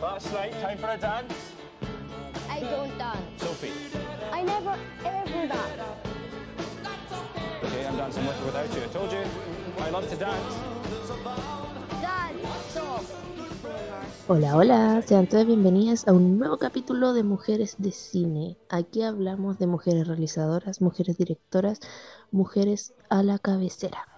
Last night, time for a dance. I don't dance. Sophie. I never ever dance. Okay, I'm dancing with or without you. I told you, I love to dance. Dad, stop. Hola, hola, sean todas bienvenidas a un nuevo capítulo de Mujeres de Cine. Aquí hablamos de mujeres realizadoras, mujeres directoras, mujeres a la cabecera.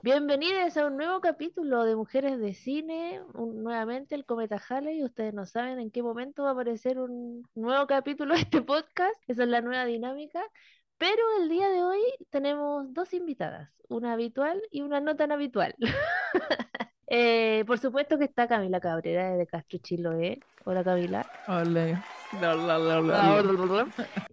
Bienvenidas a un nuevo capítulo de Mujeres de Cine, un- nuevamente el Cometa Halley. Ustedes no saben en qué momento va a aparecer un nuevo capítulo de este podcast, esa es la nueva dinámica. Pero el día de hoy tenemos dos invitadas, una habitual y una no tan habitual. Eh, por supuesto que está Camila Cabrera de Castro Chiloé. Hola Camila. Hola. Bla, bla, bla.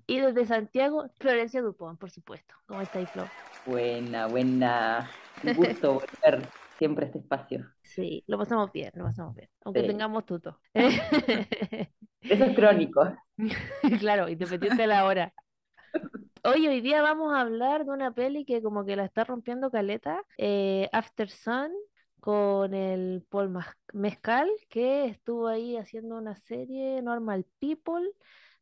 Y desde Santiago, Florencia Dupont, por supuesto. ¿Cómo estáis, Flo? Buena, buena. Un gusto volver siempre a este espacio. Sí, lo pasamos bien, lo pasamos bien. Aunque Sí. tengamos tuto. Eso es crónico. Claro, independiente de la hora. Hoy, hoy día vamos a hablar de una peli que como que la está rompiendo caleta, eh, After Sun, con el Paul Mescal, que estuvo ahí haciendo una serie Normal People.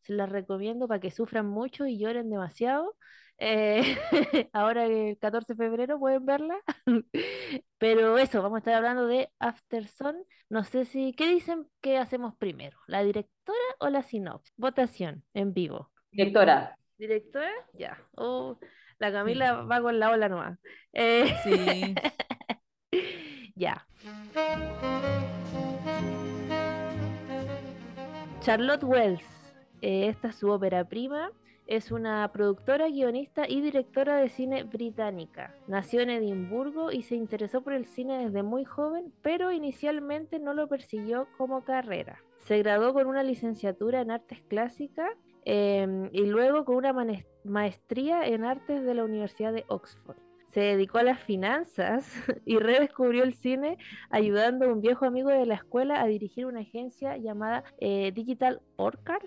Se las recomiendo para que sufran mucho y lloren demasiado. Eh, ahora el 14 de febrero pueden verla. Pero eso, vamos a estar hablando de After Sun. No sé si, ¿qué dicen que hacemos primero? ¿La directora o la sinopsis? Votación en vivo. Directora, ¿Directora? Ya. Oh, la Camila va con la ola nomás. Eh, Sí. ya. Charlotte Wells, eh, esta es su ópera prima, es una productora, guionista y directora de cine británica. Nació en Edimburgo y se interesó por el cine desde muy joven, pero inicialmente no lo persiguió como carrera. Se graduó con una licenciatura en artes clásicas em, y luego con una maestría en artes de la Universidad de Oxford. Se dedicó a las finanzas y redescubrió el cine ayudando a un viejo amigo de la escuela a dirigir una agencia llamada eh, Digital Orchard.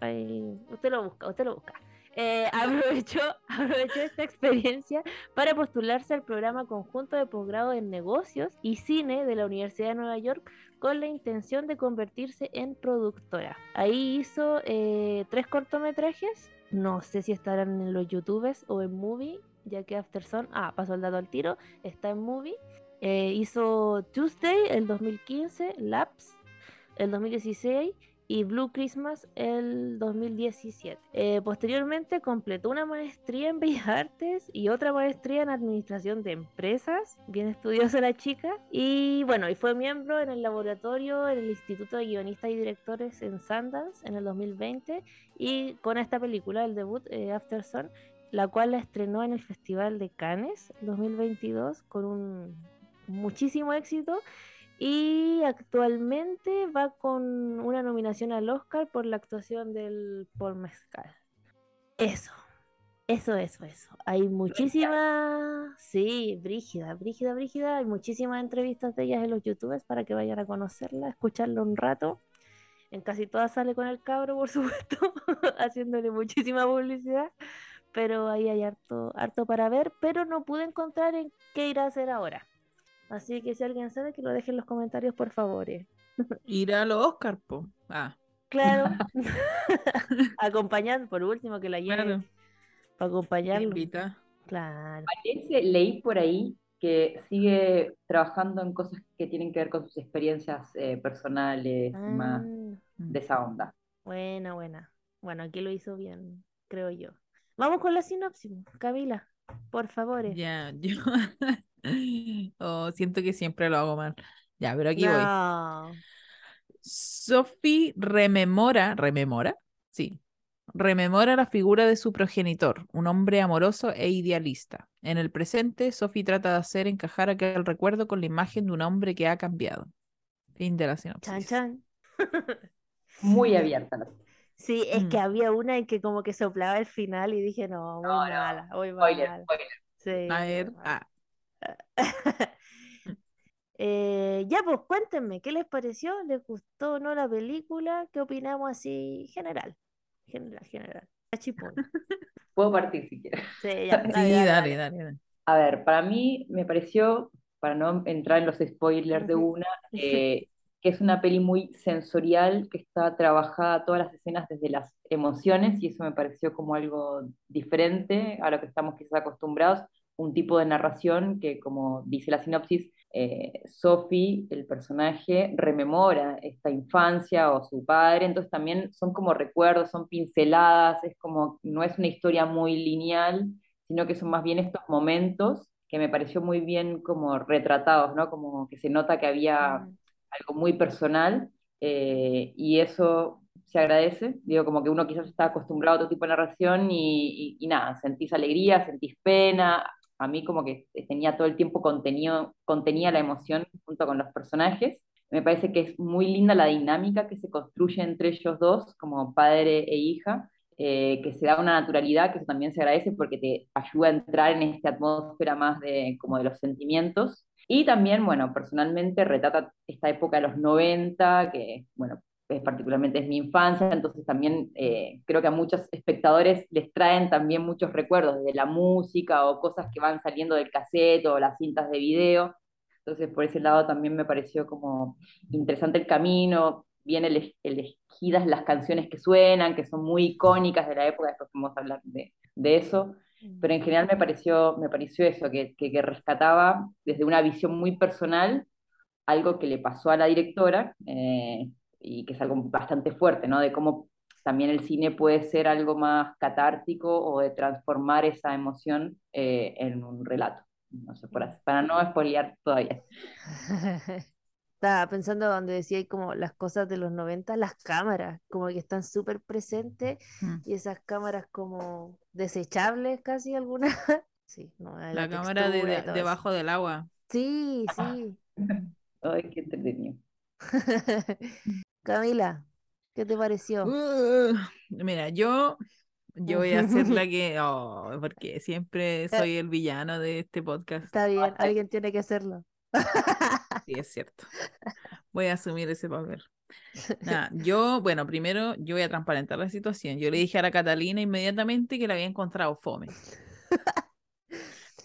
Ahí- usted lo busca, usted lo busca. Eh, aprovechó, aprovechó esta experiencia para postularse al programa conjunto de posgrado en negocios y cine de la Universidad de Nueva York con la intención de convertirse en productora. Ahí hizo eh, tres cortometrajes, no sé si estarán en los YouTubes o en Movie, ya que After Sun, ah, pasó el dato al tiro, está en Movie. Eh, hizo Tuesday el 2015, Laps el 2016 y Blue Christmas el 2017. Eh, posteriormente completó una maestría en Bellas Artes y otra maestría en Administración de Empresas, bien estudiosa la chica, y bueno, y fue miembro en el laboratorio en el Instituto de Guionistas y Directores en Sundance en el 2020 y con esta película, el debut eh, After Sun, la cual la estrenó en el Festival de Cannes 2022 con un muchísimo éxito y actualmente va con una nominación al Oscar por la actuación del Paul Mescal. Eso, eso, eso, eso. Hay muchísimas, sí, Brígida, Brígida, Brígida. Hay muchísimas entrevistas de ellas en los youtubers para que vayan a conocerla, escucharla un rato. En casi todas sale con el cabro, por supuesto, haciéndole muchísima publicidad. Pero ahí hay harto, harto para ver, pero no pude encontrar en qué ir a hacer ahora. Así que si alguien sabe, que lo deje en los comentarios, por favor. eh. Ir a los Oscar, po. Ah, Claro. Acompañando, por último, que la lleve claro. para te acompañarlo. invita. Claro. parece, leí por ahí que sigue trabajando en cosas que tienen que ver con sus experiencias eh, personales, más Ah, de esa onda. buena, buena. Bueno, aquí lo hizo bien, creo yo. Vamos con la sinopsis, Camila, por favor. eh. Ya, yo oh, siento que siempre lo hago mal. Ya, pero aquí voy. Sophie rememora, ¿rememora? Sí. Rememora la figura de su progenitor, un hombre amoroso e idealista. En el presente, Sophie trata de hacer encajar aquel recuerdo con la imagen de un hombre que ha cambiado. Fin de la Chan, sinopsis. chan. Muy abierta. la- Sí, es que Mm. había una en que como que soplaba el final y dije, no, muy No, no, mala, muy mala. spoiler. Sí, A ver, ah, Eh, ya, pues cuéntenme, ¿qué les pareció? ¿Les gustó o no la película? ¿Qué opinamos así general? General, general. Puedo partir si quieres. Sí, ya, dale, dale, dale, dale. dale, dale. A ver, para mí me pareció, para no entrar en los spoilers de una, eh, que es una peli muy sensorial, que está trabajada todas las escenas desde las emociones, y eso me pareció como algo diferente a lo que estamos quizás acostumbrados, un tipo de narración que, como dice la sinopsis, eh, Sophie, el personaje, rememora esta infancia o su padre, entonces también son como recuerdos, son pinceladas, es como, no es una historia muy lineal, sino que son más bien estos momentos que me pareció muy bien como retratados, ¿no? Como que se nota que había algo muy personal eh, y eso se agradece, digo, como que uno quizás está acostumbrado a otro tipo de narración y, y- y nada, sentís alegría, sentís pena, a mí como que tenía todo el tiempo contenido, contenía la emoción junto con los personajes. Me parece que es muy linda la dinámica que se construye entre ellos dos, como padre e hija, eh, que se da una naturalidad, que eso también se agradece porque te ayuda a entrar en esta atmósfera más de, como de los sentimientos. Y también, bueno, personalmente retrata esta época de los 90, que, bueno, es particularmente es mi infancia, entonces también eh, creo que a muchos espectadores les traen también muchos recuerdos de la música o cosas que van saliendo del cassette o las cintas de video. Entonces, por ese lado también me pareció como interesante el camino, bien ele- elegidas las canciones que suenan, que son muy icónicas de la época, después vamos a hablar de, de eso, pero en general me pareció, me pareció eso, que, que, que rescataba desde una visión muy personal algo que le pasó a la directora, eh, y que es algo bastante fuerte, ¿no? De cómo también el cine puede ser algo más catártico o de transformar esa emoción eh, en un relato. No sé, por así- para no spoilear todavía. Estaba pensando donde decía ahí como las cosas de los 90, las cámaras, como que están súper presentes Mm. y esas cámaras como desechables casi algunas. Sí, no, La cámara de, de- debajo del agua. Sí, sí. Ay, qué entretenido. Camila, ¿qué te pareció? Uh, mira, yo, yo voy a ser la que, oh, porque siempre soy el villano de este podcast. Está bien, alguien tiene que hacerlo. Sí, es cierto. Voy a asumir ese papel. Nada, yo, bueno, primero yo voy a transparentar la situación. Yo le dije a la Catalina inmediatamente que la había encontrado fome.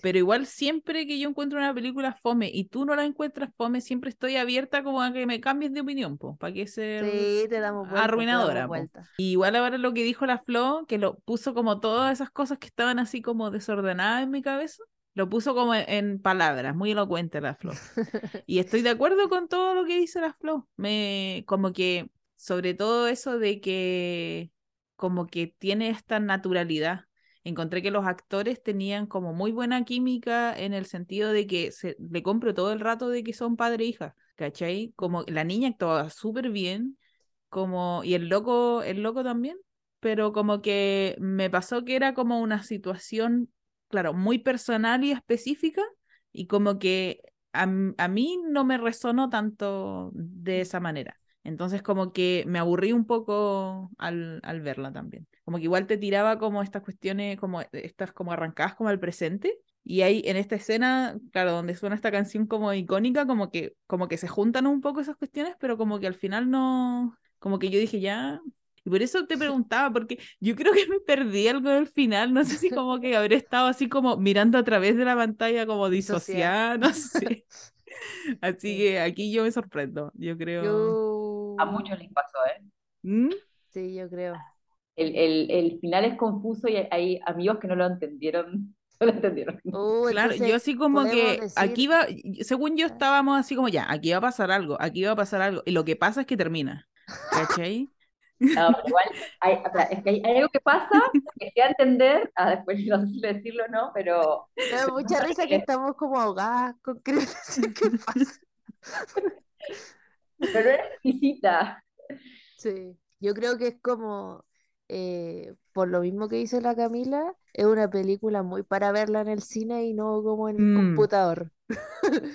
Pero igual siempre que yo encuentro una película fome y tú no la encuentras fome, siempre estoy abierta como a que me cambies de opinión, po, para que ser Sí, te damos vuelta, te arruinadora. damos po. vuelta. Y igual ahora lo que dijo la Flo, que lo puso como todas esas cosas que estaban así como desordenadas en mi cabeza, lo puso como en, en palabras, muy elocuente la Flo. Y estoy de acuerdo con todo lo que dice la Flo. Me, como que, sobre todo eso de que, como que tiene esta naturalidad. Encontré que los actores tenían como muy buena química en el sentido de que se, le compro todo el rato de que son padre e hija, ¿cachai? Como la niña actuaba súper bien, como, y el loco, el loco también, pero como que me pasó que era como una situación, claro, muy personal y específica, y como que a, a mí no me resonó tanto de esa manera. Entonces como que me aburrí un poco al, al verla también. Como que igual te tiraba como estas cuestiones, como estas como arrancadas como al presente. Y ahí en esta escena, claro, donde suena esta canción como icónica, como que, como que se juntan un poco esas cuestiones, pero como que al final no, como que yo dije ya. Y por eso te preguntaba, porque yo creo que me perdí algo del final, no sé si como que habré estado así como mirando a través de la pantalla como disociada, no sé. Así que aquí yo me sorprendo, yo creo. Yo... A muchos les pasó, ¿eh? ¿Mm? Sí, yo creo. El, el, el final es confuso y hay amigos que no lo entendieron. No lo entendieron. Uh, Claro, yo así como que decir- aquí va, según yo estábamos así como ya, aquí va a pasar algo, aquí va a pasar algo, y lo que pasa es que termina, ¿cachai? No, pero igual, hay, o sea, es que hay, hay algo que pasa que a entender, ah, después no sé si decirlo o no, pero Me da mucha risa que estamos como ahogadas con qué pasa. Pero era exquisita. Sí, yo creo que es como, eh, por lo mismo que dice la Camila, es una película muy para verla en el cine y no como en el Mm. computador.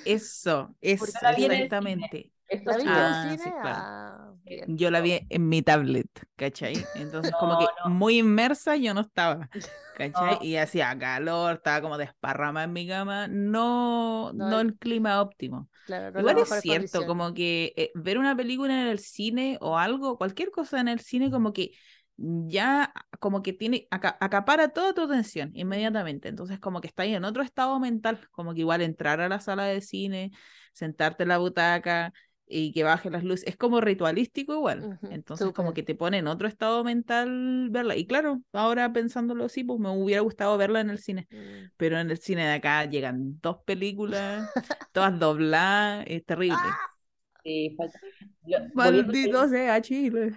Eso, eso, exactamente. ¿La en Ah, sí, cine? claro. Ah, bien. Yo la vi en mi tablet, ¿cachai? Entonces como que no. muy inmersa yo no estaba, ¿cachai? No. Y hacía calor, estaba como desparrama en mi cama, no, No, el clima óptimo. Claro, Igual es cierto, condiciones. como que eh, ver una película en el cine o algo, cualquier cosa en el cine, como que ya, como que tiene, aca- acapara toda tu atención inmediatamente. Entonces, como que está ahí en otro estado mental, como que igual entrar a la sala de cine, sentarte en la butaca y que baje las luces. Es como ritualístico igual. Entonces como que te pone en otro estado mental verla. Y claro, ahora pensándolo así, pues me hubiera gustado verla en el cine. Mm. Pero en el cine de acá llegan dos películas, todas dobladas, es terrible. Sí, falta- Lo- volviendo Maldito sea Chile.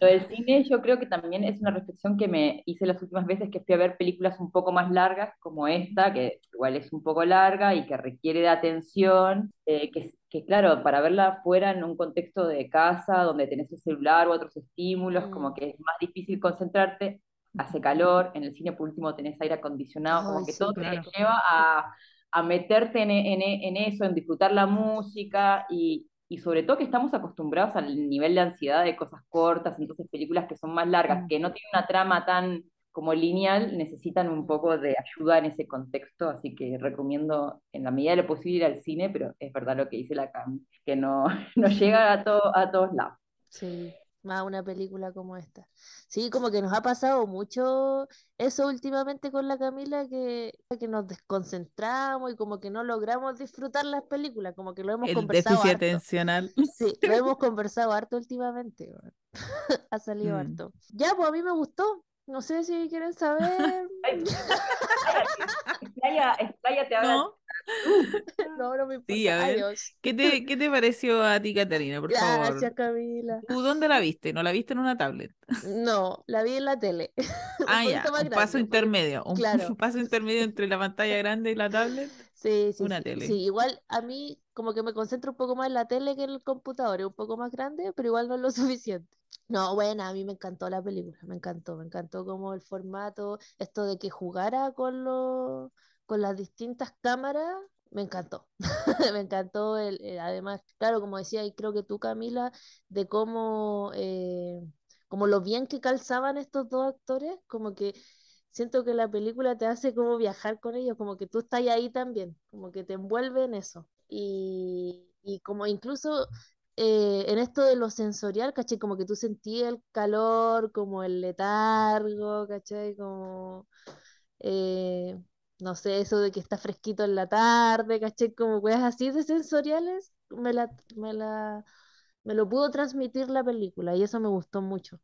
Lo del cine yo creo que también es una reflexión que me hice las últimas veces que fui a ver películas un poco más largas como esta, que igual es un poco larga y que requiere de atención, eh, que, que claro, para verla fuera en un contexto de casa donde tenés el celular u otros estímulos, Mm. como que es más difícil concentrarte, hace calor, en el cine por último tenés aire acondicionado, como que sí, todo claro. te lleva a, a meterte en, en- en eso, en disfrutar la música y, y sobre todo que estamos acostumbrados al nivel de ansiedad de cosas cortas, entonces películas que son más largas, Mm. que no tienen una trama tan como lineal, necesitan un poco de ayuda en ese contexto, así que recomiendo en la medida de lo posible ir al cine, pero es verdad lo que dice la Cami, que no, no llega a, to- a todos lados. Sí, más una película como esta. Sí, como que nos ha pasado mucho eso últimamente con la Camila, que, que nos desconcentramos y como que no logramos disfrutar las películas, como que lo hemos El conversado déficit harto. atencional. Sí, lo hemos conversado harto últimamente. Ha salido Mm. harto. Ya, pues a mí me gustó. No sé si quieren saber. Ay, explaya- expláyate ahora. ¿No? No, no me importa. Sí, a ver. Adiós. ¿Qué te, qué te pareció a ti, Catarina? Por Gracias, favor. Camila. ¿Tú dónde la viste? ¿No la viste en una tablet? No, la vi en la tele. Un Ah, ya, poquito más un paso grande, un poquito- intermedio. Un claro. paso intermedio entre la pantalla grande y la tablet. Sí, sí, Una sí. tele. Sí, igual a mí como que me concentro un poco más en la tele que en el computador, es un poco más grande, pero igual no es lo suficiente. No, bueno, a mí me encantó la película, me encantó, me encantó como el formato, esto de que jugara con los, con las distintas cámaras, me encantó. Me encantó el, además, claro, como decía, y creo que tú, Camila, de cómo, eh, como lo bien que calzaban estos dos actores, como que siento que la película te hace como viajar con ellos, como que tú estás ahí también, como que te envuelve en eso. Y, y como incluso eh, en esto de lo sensorial, ¿cachai? Como que tú sentías el calor, como el letargo, ¿cachai? Como, eh, no sé, eso de que está fresquito en la tarde, ¿cachai? Como weas así de sensoriales, me la, me la, me lo pudo transmitir la película y eso me gustó mucho.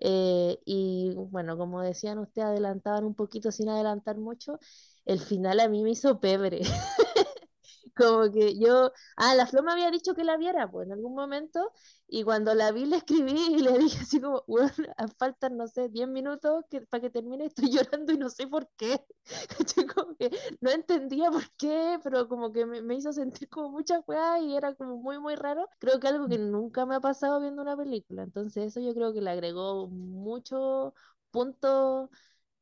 Eh, y bueno, como decían ustedes, adelantaban un poquito sin adelantar mucho. El final a mí me hizo pebre. Como que yo, ah, la Flo me había dicho que la viera, pues en algún momento, y cuando la vi le escribí y le dije así como, bueno, faltan, no sé, 10 minutos que, para que termine, estoy llorando y no sé por qué. Como que no entendía por qué, pero como que me, me hizo sentir como mucha weá y era como muy, muy raro. Creo que algo que nunca me ha pasado viendo una película, entonces eso yo creo que le agregó mucho punto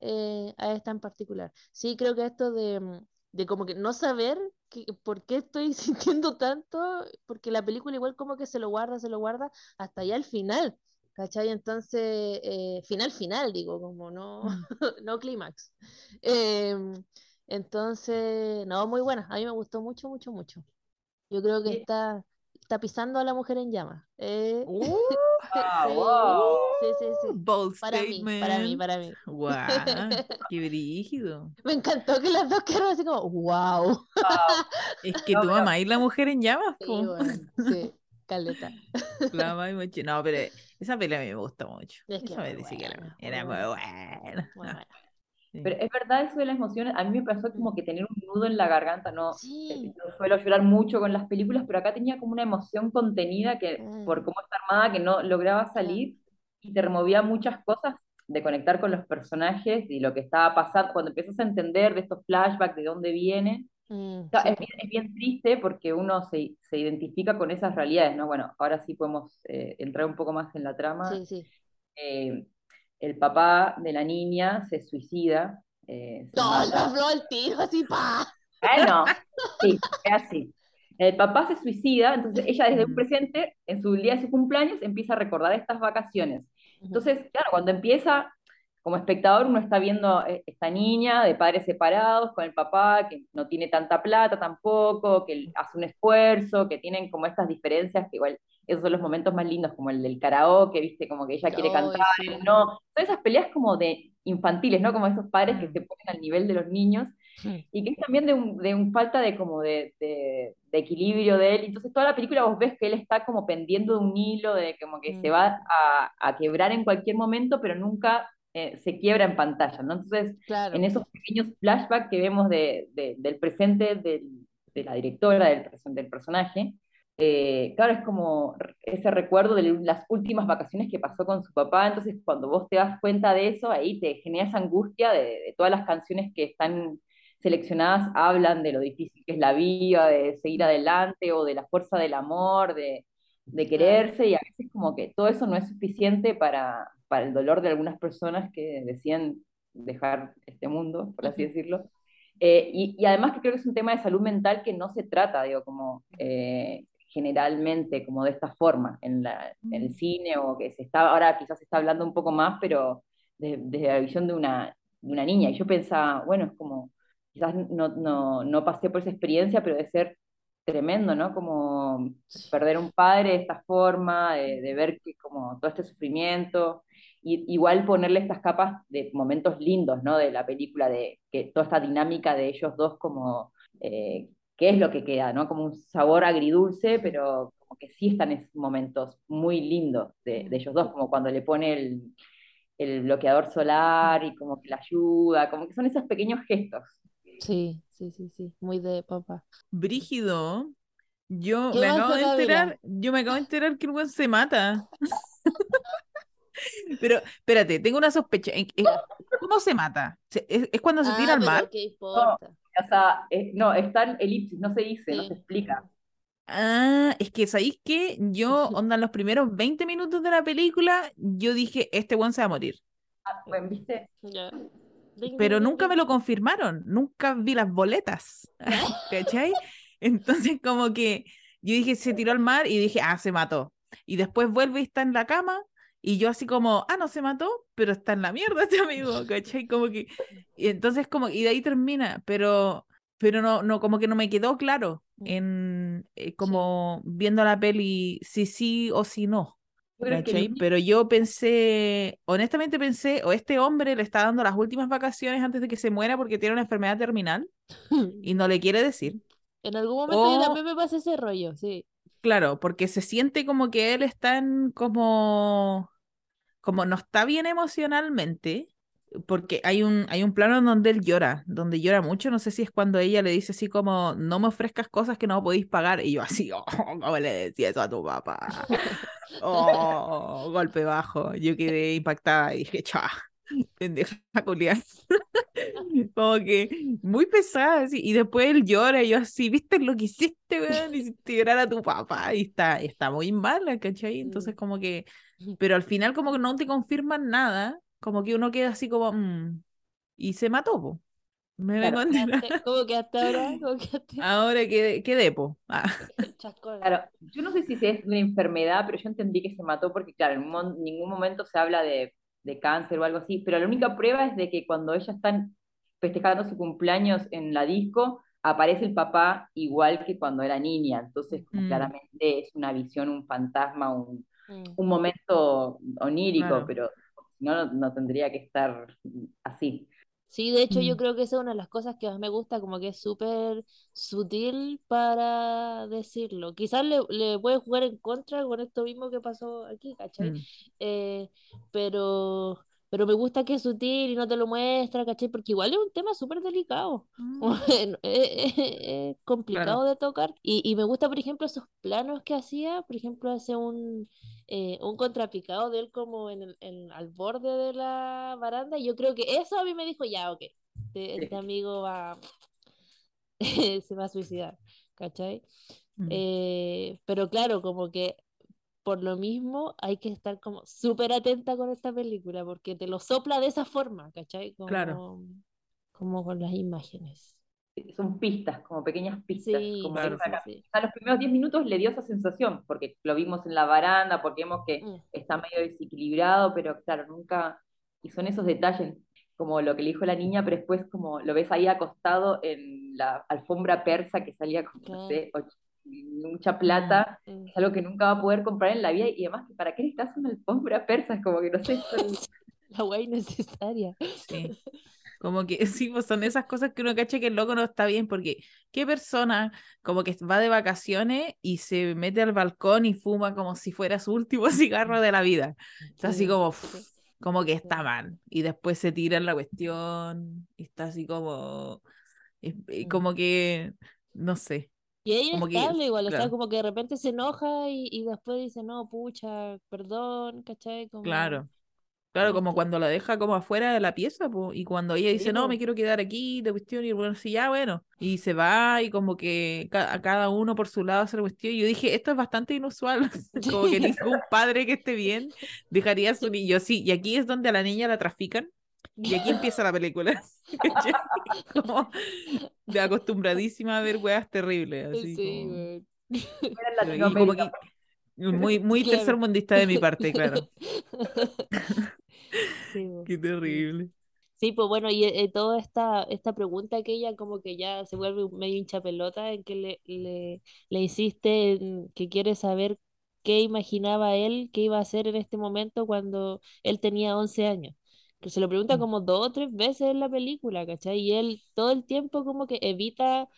eh, a esta en particular. Sí, creo que esto de, de como que no saber que, por qué estoy sintiendo tanto, porque la película igual como que se lo guarda, se lo guarda hasta ya al final, ¿cachai? Entonces, eh, final, final, digo, como no, Mm. no clímax. Em, entonces, no, muy buena, a mí me gustó mucho, mucho, mucho. Yo creo que está, está pisando a la mujer en llamas. Eh, Uh, Ah, sí, wow. sí, sí, sí. bold Para mí, para mí, statement. para mí. Guau, qué brígido. Me encantó que las dos quedaron así como, wow. Es que No, tú pero- amáis la mujer en llamas, Sí, bueno, sí, caleta. La. No, pero esa pelea a mí me gusta mucho. Es que Esa muy que era, era muy buena. Muy buena. Sí. Pero es verdad eso de las emociones, a mí me pasó como que tener un nudo en la garganta, no, Sí, yo suelo llorar mucho con las películas, pero acá tenía como una emoción contenida que Mm. por cómo está armada que no lograba salir y te removía muchas cosas de conectar con los personajes y lo que estaba pasando, cuando empiezas a entender de estos flashbacks, de dónde vienen, mm, o sea, sí, es, bien, es bien triste porque uno se, se identifica con esas realidades, ¿no? Bueno, ahora sí podemos eh, entrar un poco más en la trama. sí, sí. Eh, el papá de la niña se suicida. eh, se flor al tiro, así, pa. Bueno, sí, es así. El papá se suicida, entonces ella desde un Mm. presente, en su día de su cumpleaños, empieza a recordar estas vacaciones. Entonces, claro, cuando empieza, como espectador, uno está viendo eh, esta niña de padres separados con el papá, que no tiene tanta plata tampoco, que hace un esfuerzo, que tienen como estas diferencias, que igual esos son los momentos más lindos, como el del karaoke, ¿viste? Como que ella quiere Ay, cantar, sí. no. Son esas peleas como de infantiles, ¿no? Como esos padres que Mm. se ponen al nivel de los niños. y que es también de un, de un falta de como de, de, de equilibrio de él. Entonces toda la película vos ves que él está como pendiendo de un hilo, de como que se Mm. va a, a quebrar en cualquier momento, pero nunca eh, se quiebra en pantalla, ¿no? Entonces, Claro. en esos pequeños flashbacks que vemos de, de- del presente del- de la directora, del, del personaje, eh, claro, es como ese recuerdo de las últimas vacaciones que pasó con su papá, entonces cuando vos te das cuenta de eso, ahí te genera esa angustia de, de todas las canciones que están seleccionadas, hablan de lo difícil que es la vida, de seguir adelante o de la fuerza del amor, de, de quererse, y a veces como que todo eso no es suficiente para, para el dolor de algunas personas que decían dejar este mundo, por así decirlo. Eh, y, y además que creo que es un tema de salud mental que no se trata, digo, como eh, generalmente, como de esta forma, en, la, en el cine, o que se está, ahora quizás se está hablando un poco más, pero de- desde la visión de una, de una niña. Y yo pensaba, bueno, es como, quizás no, no, no pasé por esa experiencia, pero de ser tremendo, ¿no? Como perder un padre de esta forma, de, de ver que como todo este sufrimiento, y igual ponerle estas capas de momentos lindos, ¿no? De la película, de que toda esta dinámica de ellos dos como, eh, ¿qué es lo que queda, ¿no? Como un sabor agridulce, pero como que sí están esos momentos muy lindos de, de ellos dos, como cuando le pone el, el bloqueador solar y como que la ayuda, como que son esos pequeños gestos. Sí, sí, sí, sí. Muy de papá. Brígido. Yo ¿Qué me acabo de enterar, yo me acabo de enterar que el weón se mata. Pero, espérate, tengo una sospecha. ¿En- en- ¿Cómo se mata? ¿Se- ¿Es, es cuando se Ah, tira al mar? ¿qué importa? O sea, eh, no, está en elipsis, no se dice, no Sí. se explica. Ah, es que ¿sabéis qué? Yo, onda, en los primeros 20 minutos de la película, yo dije, este weón se va a morir. Ah, bueno, ¿viste? Ding, Pero nunca me lo confirmaron, nunca vi las boletas, ¿cachai? Entonces como que yo dije, se tiró al mar y dije, ah, se mató. Y después vuelve y está en la cama y yo así como, ah, no se mató, pero está en la mierda este amigo, ¿cachai? Como que, y entonces como, y de ahí termina, pero, pero no, no, como que no me quedó claro Mm. en, eh, como viendo la peli, si sí o si no. Yo creo que Pero yo pensé, honestamente pensé, o este hombre le está dando las últimas vacaciones antes de que se muera porque tiene una enfermedad terminal y no le quiere decir. En algún momento yo O- también me pasa ese rollo, sí. Claro, porque se siente como que él está en como, como no está bien emocionalmente, porque hay un, hay un plano en donde él llora, donde llora mucho, no sé si es cuando ella le dice así como, no me ofrezcas cosas que no podéis pagar, y yo así, oh, ¿cómo le decía eso a tu papá? Oh, golpe bajo, yo quedé impactada y dije, chá, pendeja culiá. Como que muy pesada, así. Y después él llora y yo así, ¿viste lo que hiciste, weón? Hiciste llorar a tu papá y está, está muy mala, ¿cachai? Entonces Mm. como que, pero al final como que no te confirman nada, como que uno queda así como, "Mm", y se mató, po. Me Claro. vengo a enterar. Quedaste- ¿Cómo quedaste ahora? ¿Cómo quedaste? Ahora quedé, quedé, po. Ah. Claro, yo no sé si es una enfermedad, pero yo entendí que se mató porque, claro, en mon- ningún momento se habla de, de cáncer o algo así, pero la única prueba es de que cuando ellas están festejando su cumpleaños en la disco, aparece el papá igual que cuando era niña, entonces como Mm. claramente es una visión, un fantasma, un, Mm. un momento onírico, Claro. pero si no, no, no tendría que estar así. Sí, de hecho yo Mm. creo que esa es una de las cosas que más me gusta, como que es súper sutil para decirlo. Quizás le, le puede jugar en contra con esto mismo que pasó aquí, ¿cachai? mm, Eh, pero, pero me gusta que es sutil y no te lo muestra, ¿cachai? Porque igual es un tema súper delicado. mm. Es, es- es complicado de tocar. Y, y me gusta, por ejemplo, esos planos que hacía. Por ejemplo, hace un, eh, un contrapicado de él como en el, en- al borde de la baranda. Y yo creo que eso a mí me dijo, ya, ok, este, este amigo va, se va a suicidar, ¿cachai? Mm. Eh, pero claro, como que por lo mismo hay que estar como súper atenta con esta película, porque te lo sopla de esa forma, ¿cachai? Como, Claro. como con las imágenes. Son pistas, como pequeñas pistas. Sí, como Claro. esa sí, sí. a los primeros 10 minutos le dio esa sensación, porque lo vimos en la baranda, porque vemos que Mm. está medio desequilibrado, pero claro, nunca, y son esos detalles, como lo que le dijo la niña, pero después como lo ves ahí acostado en la alfombra persa que salía con, no sé, och- mucha plata, Mm. es algo que nunca va a poder comprar en la vida, y además, ¿para qué necesitas una alfombra persa? Es como que no sé, son- La guay necesaria. Sí. Como que sí, pues son esas cosas que uno cacha que el loco no está bien, porque qué persona como que va de vacaciones y se mete al balcón y fuma como si fuera su último cigarro de la vida. Está así Sí, como, como que está mal. Y después se tira en la cuestión y está así como, y- y Mm. como que, no sé. Y ella Como que- igual, o sea, claro. como que de repente se enoja y, y después dice, no, pucha, perdón, ¿cachai? Como... Claro. Claro, como cuando la deja como afuera de la pieza, po, y cuando ella dice, Sí, no, me quiero quedar aquí, de cuestión, y bueno, sí, ya, bueno, y se va, y como que ca- a cada uno por su lado hace la cuestión, y yo dije, esto es bastante inusual, como que ningún padre que esté bien dejaría a su niño, sí, y aquí es donde a la niña la trafican, y aquí empieza la película, como de acostumbradísima a ver weas terribles, así Sí, como- weón. Fuera en y como Latinoamérica. que muy, muy Claro. tercermundista de mi parte, claro, Sí, qué terrible. Sí, pues bueno, y eh, toda esta, esta pregunta que ella como que ya se vuelve medio hincha pelota en que le, le, le insiste en que quiere saber qué imaginaba él que iba a hacer en este momento cuando él tenía 11 años. Que se lo pregunta Mm. como dos o tres veces en la película, ¿cachai? Y él todo el tiempo como que evita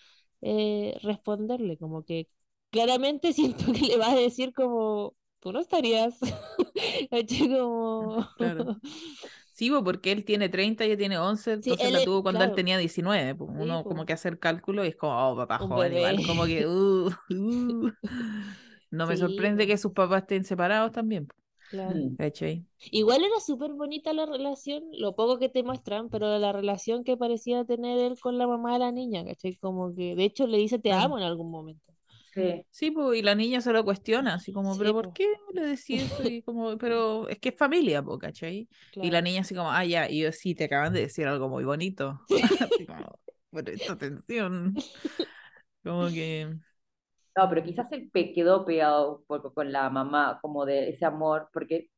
eh, responderle, como que claramente siento que le va a decir como, tú no estarías, ¿cachai? Como... Claro. Sí, po, porque él tiene 30, ella tiene 11, Sí, entonces él la tuvo cuando claro. él tenía 19. pues, Sí, Uno como que hacer cálculo y es como, oh, papá Un joven, igual, como que, uh, uh. No me Sí, sorprende que sus papás estén separados también, Claro. Mm. ¿cachai? Igual era súper bonita la relación, lo poco que te muestran, pero la relación que parecía tener él con la mamá de la niña, ¿cachai? Como que, de hecho, le dice te amo en algún momento. Sí. Sí, pues, y la niña se lo cuestiona, así como, Sí, pero ¿por po. qué le decís eso? Y como, pero es que es familia, po, ¿cachai? Y la niña así como, ah, ya, y yo sí, te acaban de decir algo muy bonito. Así como, pero esta atención. Como que, No, pero quizás él pe- quedó pegado un poco con la mamá, como de ese amor, porque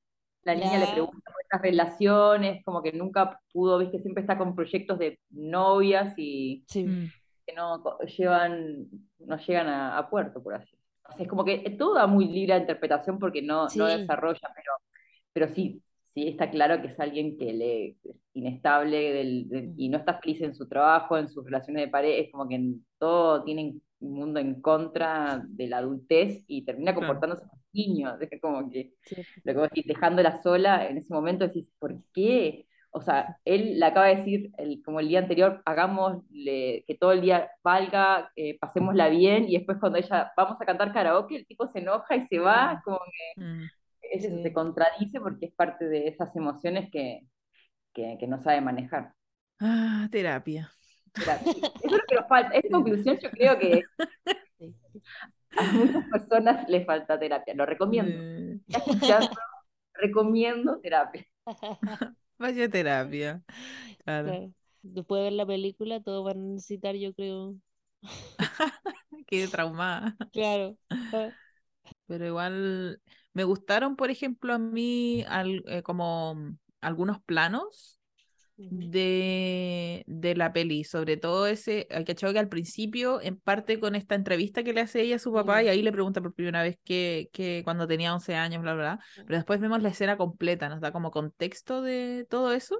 la niña le pregunta por estas relaciones, como que nunca pudo, viste, siempre está con proyectos de novias y Sí. mm, que no co- llevan, no llegan a, a puerto, por así. O sea, es como que todo da muy libre a interpretación porque no, no desarrolla, pero, pero sí, sí está claro que es alguien que le es inestable del- del- y no está feliz en su trabajo, en sus relaciones de pareja, es como que en todo tiene un mundo en contra de la adultez y termina comportándose como niño, es como que sí. lo que vos decís, dejándola sola, en ese momento decís, ¿por qué? O sea, él le acaba de decir, el, como el día anterior, hagámosle que todo el día valga, eh, pasémosla bien, y después cuando ella, vamos a cantar karaoke, el tipo se enoja y se va, como que mm. Sí. se contradice porque es parte de esas emociones que, que, que no sabe manejar. Ah, terapia. Eso es lo que nos falta. Esa conclusión yo creo que a muchas personas les falta terapia. Lo recomiendo. Escuchando, recomiendo terapia. vaya terapia. Claro. Claro. Después de ver la película, todos van a necesitar, yo creo. Qué traumada. Claro. Pero igual me gustaron, por ejemplo, a mí al- eh, como algunos planos. De, de la peli, sobre todo ese, hay cachado que al principio, en parte con esta entrevista que le hace ella a su papá, y ahí le pregunta por primera vez que, que cuando tenía 11 años, bla, bla, bla, pero después vemos la escena completa, nos da como contexto de todo eso,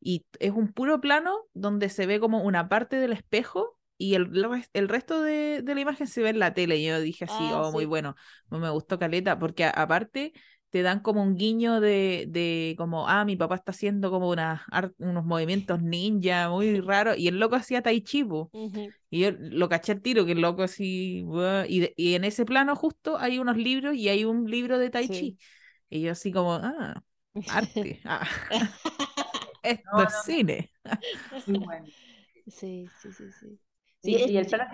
y es un puro plano donde se ve como una parte del espejo. Y el, el res- el resto de, de la imagen se ve en la tele. Y yo dije así, Ah, oh, muy bueno. No me gustó Caleta, porque a- aparte te dan como un guiño de, de como, ah, mi papá está haciendo como unas ar- unos movimientos ninja muy raros, y el loco hacía tai chi. Ujú. y yo lo caché al tiro, que el loco así, y, de- y en ese plano justo hay unos libros y hay un libro de tai Sí. chi, y yo así como, ah, arte, ah, esto No, es no. cine. Bueno. Sí, sí, sí, sí. Sí, y el plano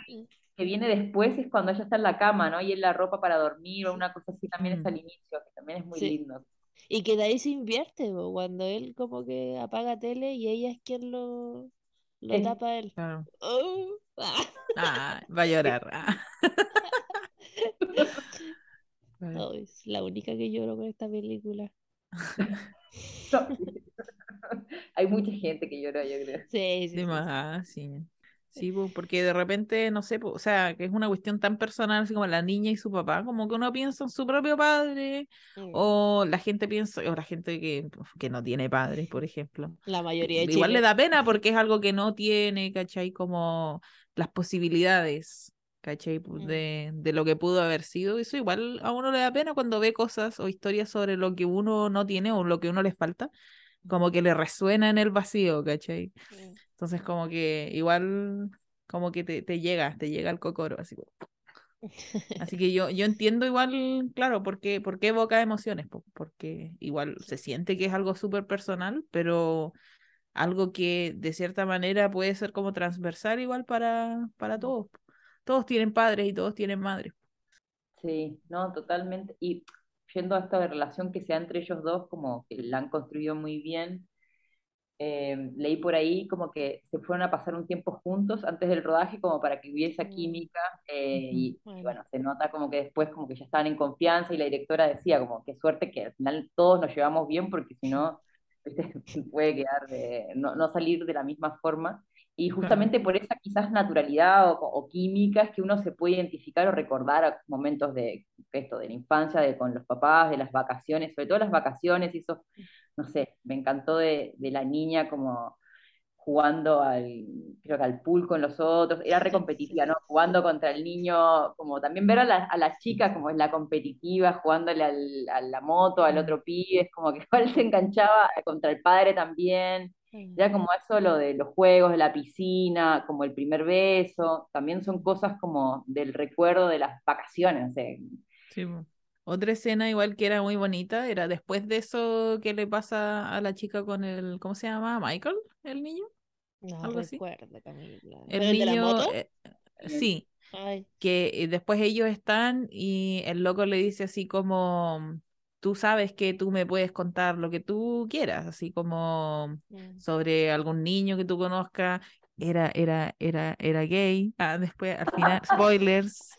que, viene después es cuando ella está en la cama, ¿no? Y en la ropa para dormir o una cosa así también es Mm. al inicio, que también es muy Sí. lindo. Y que de ahí se invierte, po, cuando él como que apaga tele y ella es quien lo, lo Es- tapa a él. Claro. Oh, ah. Ah, va a llorar. ah. Ay, es la única que lloro con esta película. No. Hay mucha gente que llora, yo creo. Sí, sí, sí, más, ah, sí. Sí, po, porque de repente, no sé, po, o sea, que es una cuestión tan personal, así como la niña y su papá, como que uno piensa en su propio padre, Mm. o la gente piensa, o la gente que, que no tiene padres, por ejemplo. La mayoría de Igual le da pena porque es algo que no tiene, ¿cachai? Como las posibilidades, ¿cachai? Mm. De, de lo que pudo haber sido. Eso igual a uno le da pena cuando ve cosas o historias sobre lo que uno no tiene o lo que uno le falta, como que le resuena en el vacío, ¿cachai? Entonces como que igual como que te, te llega, te llega el cocoro, así. Así que yo, yo entiendo igual, claro, por qué, por qué evoca emociones, po- porque igual se siente que es algo súper personal, pero algo que de cierta manera puede ser como transversal igual para, para todos. Todos tienen padres y todos tienen madres. Sí, no, totalmente. Y yendo a esta relación que se da entre ellos dos, como que la han construido muy bien, eh, leí por ahí como que se fueron a pasar un tiempo juntos antes del rodaje como para que hubiese Mm. química eh, y, y Bueno. se nota como que después como que ya estaban en confianza y la directora decía como qué suerte que al final todos nos llevamos bien porque si no, puede quedar de, no, no salir de la misma forma. Y justamente por esa quizás naturalidad o, o química es que uno se puede identificar o recordar a momentos de esto, de la infancia, de con los papás, de las vacaciones, sobre todo las vacaciones y eso, no sé, me encantó de, de la niña como jugando al, creo que al pool con los otros, era re competitiva, ¿no? Jugando contra el niño, como también ver a la, a la chica como es la competitiva, jugándole al, a la moto, al otro pibe, es como que igual se enganchaba contra el padre también. Ya como eso, lo de los juegos, de la piscina, como el primer beso, también son cosas como del recuerdo de las vacaciones. sé. Sí. Otra escena igual que era muy bonita era después de eso que le pasa a la chica con el, ¿cómo se llama? Michael, el niño. No algo así. recuerdo, Camila. El ¿Pero el de la niño, moto? eh, sí, Ay, que eh, después ellos están y el loco le dice así como, tú sabes que tú me puedes contar lo que tú quieras, así como sobre algún niño que tú conozcas, era, era, era, era gay, ah, después al final, spoilers,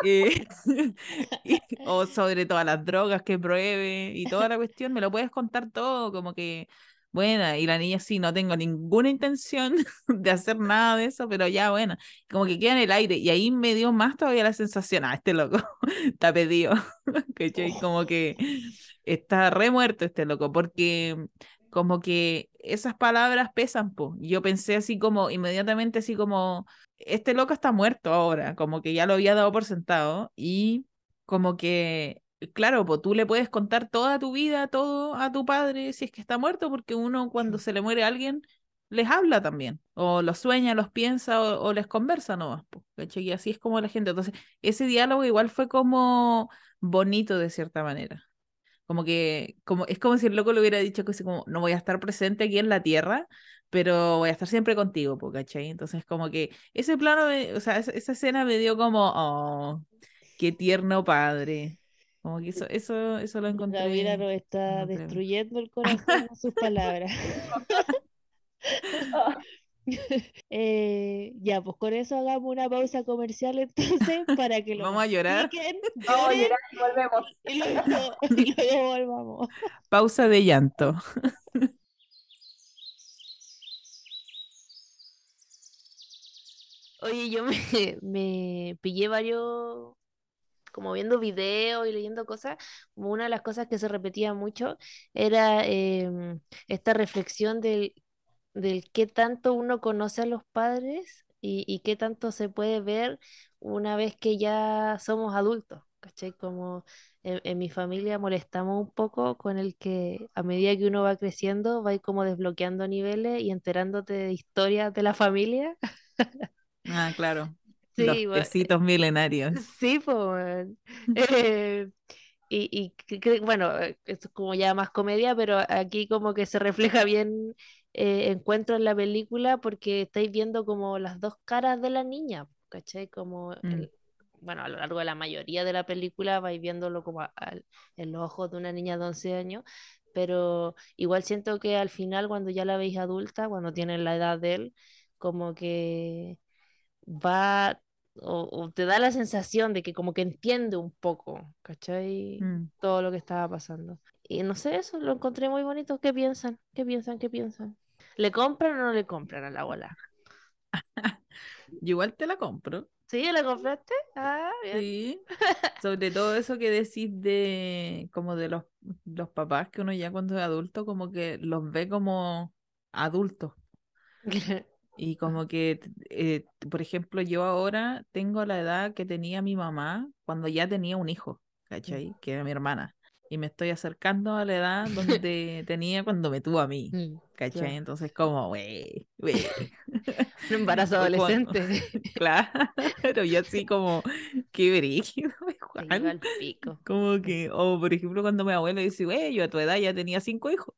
Eh, y- o sobre todas las drogas que pruebe y toda la cuestión, me lo puedes contar todo, como que, buena, y la niña sí, no tengo ninguna intención de hacer nada de eso, pero ya, bueno, como que queda en el aire, y ahí me dio más todavía la sensación, ah, este loco está pedido, ¿cachai? Como que está re muerto este loco, porque como que esas palabras pesan, po. Yo pensé así como, inmediatamente así como, este loco está muerto ahora, como que ya lo había dado por sentado, y como que, claro, pues tú le puedes contar toda tu vida, todo a tu padre si es que está muerto, porque uno cuando se le muere a alguien, les habla también, o los sueña, los piensa, o, o les conversa nomás, po, ¿cachai? Y así es como la gente. Entonces, ese diálogo igual fue como bonito de cierta manera. Como que, como, es como si el loco le hubiera dicho que como, no voy a estar presente aquí en la tierra, pero voy a estar siempre contigo, po, ¿cachai? Entonces, como que ese plano, o sea, esa, esa escena me dio como, oh, qué tierno padre. Como que eso, eso, eso lo encontré. Gabriela nos está encontré- destruyendo el corazón con sus palabras. Eh, ya, pues con eso hagamos una pausa comercial entonces para que lo Vamos a llorar. Vamos a llorar y volvemos. y luego, y luego volvamos. Pausa de llanto. Oye, yo me, me pillé varios, como viendo videos y leyendo cosas, como una de las cosas que se repetía mucho era em, esta reflexión del, del qué tanto uno conoce a los padres y, y qué tanto se puede ver una vez que ya somos adultos, ¿cachai? Como en, mi familia molestamos un poco con el que a medida que uno va creciendo, va como desbloqueando niveles y enterándote de historias de la familia. Ah, claro. Sí, Los bueno, tecitos milenarios. Sí, pues. eh, y, y bueno, eh, esto es como ya más comedia, pero aquí como que se refleja bien, eh, encuentro en la película porque estáis viendo como las dos caras de la niña, ¿cachai? Como Mm. el- bueno, a lo largo de la mayoría de la película vais viéndolo como a- en los ojos de una niña de 11 años, pero igual siento que al final cuando ya la veis adulta, cuando tiene la edad de él, como que va o, o te da la sensación de que como que entiende un poco, ¿cachai? Mm. Todo lo que estaba pasando. Y no sé, eso lo encontré muy bonito. ¿Qué piensan? ¿Qué piensan? ¿Qué piensan? ¿Le compran o no le compran a la abuela? Yo igual te la compro. ¿Sí? ¿La compraste? Ah, bien. Sí. Sobre todo eso que decís de como de los, los papás que uno ya cuando es adulto como que los ve como adultos. Y como que, eh, por ejemplo, yo ahora tengo la edad que tenía mi mamá cuando ya tenía un hijo, ¿cachai? Que era mi hermana. Y me estoy acercando a la edad donde tenía cuando me tuvo a mí, Mm, ¿cachai? claro. Entonces como, wey, wey. Un embarazo adolescente. Claro, yo así como, qué brígido, Juan. pico. Como que, o por ejemplo, cuando mi abuelo dice, güey, yo a tu edad ya tenía cinco hijos.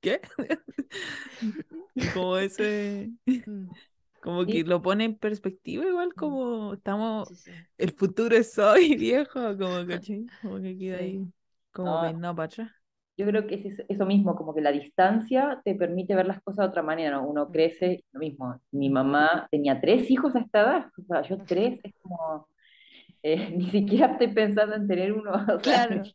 ¿Qué? Como ese, Mm, como que lo pone en perspectiva, igual como estamos, sí, sí. el futuro es hoy, viejo, como ¿cachai? Como que queda Sí. ahí, como No. para atrás. Yo creo que es eso- mismo, como que la distancia te permite ver las cosas de otra manera, ¿no? Uno crece, y lo mismo, mi mamá tenía tres hijos a esta edad, o sea, yo tres, es como, eh, ni siquiera estoy pensando en tener uno, o sea, Claro.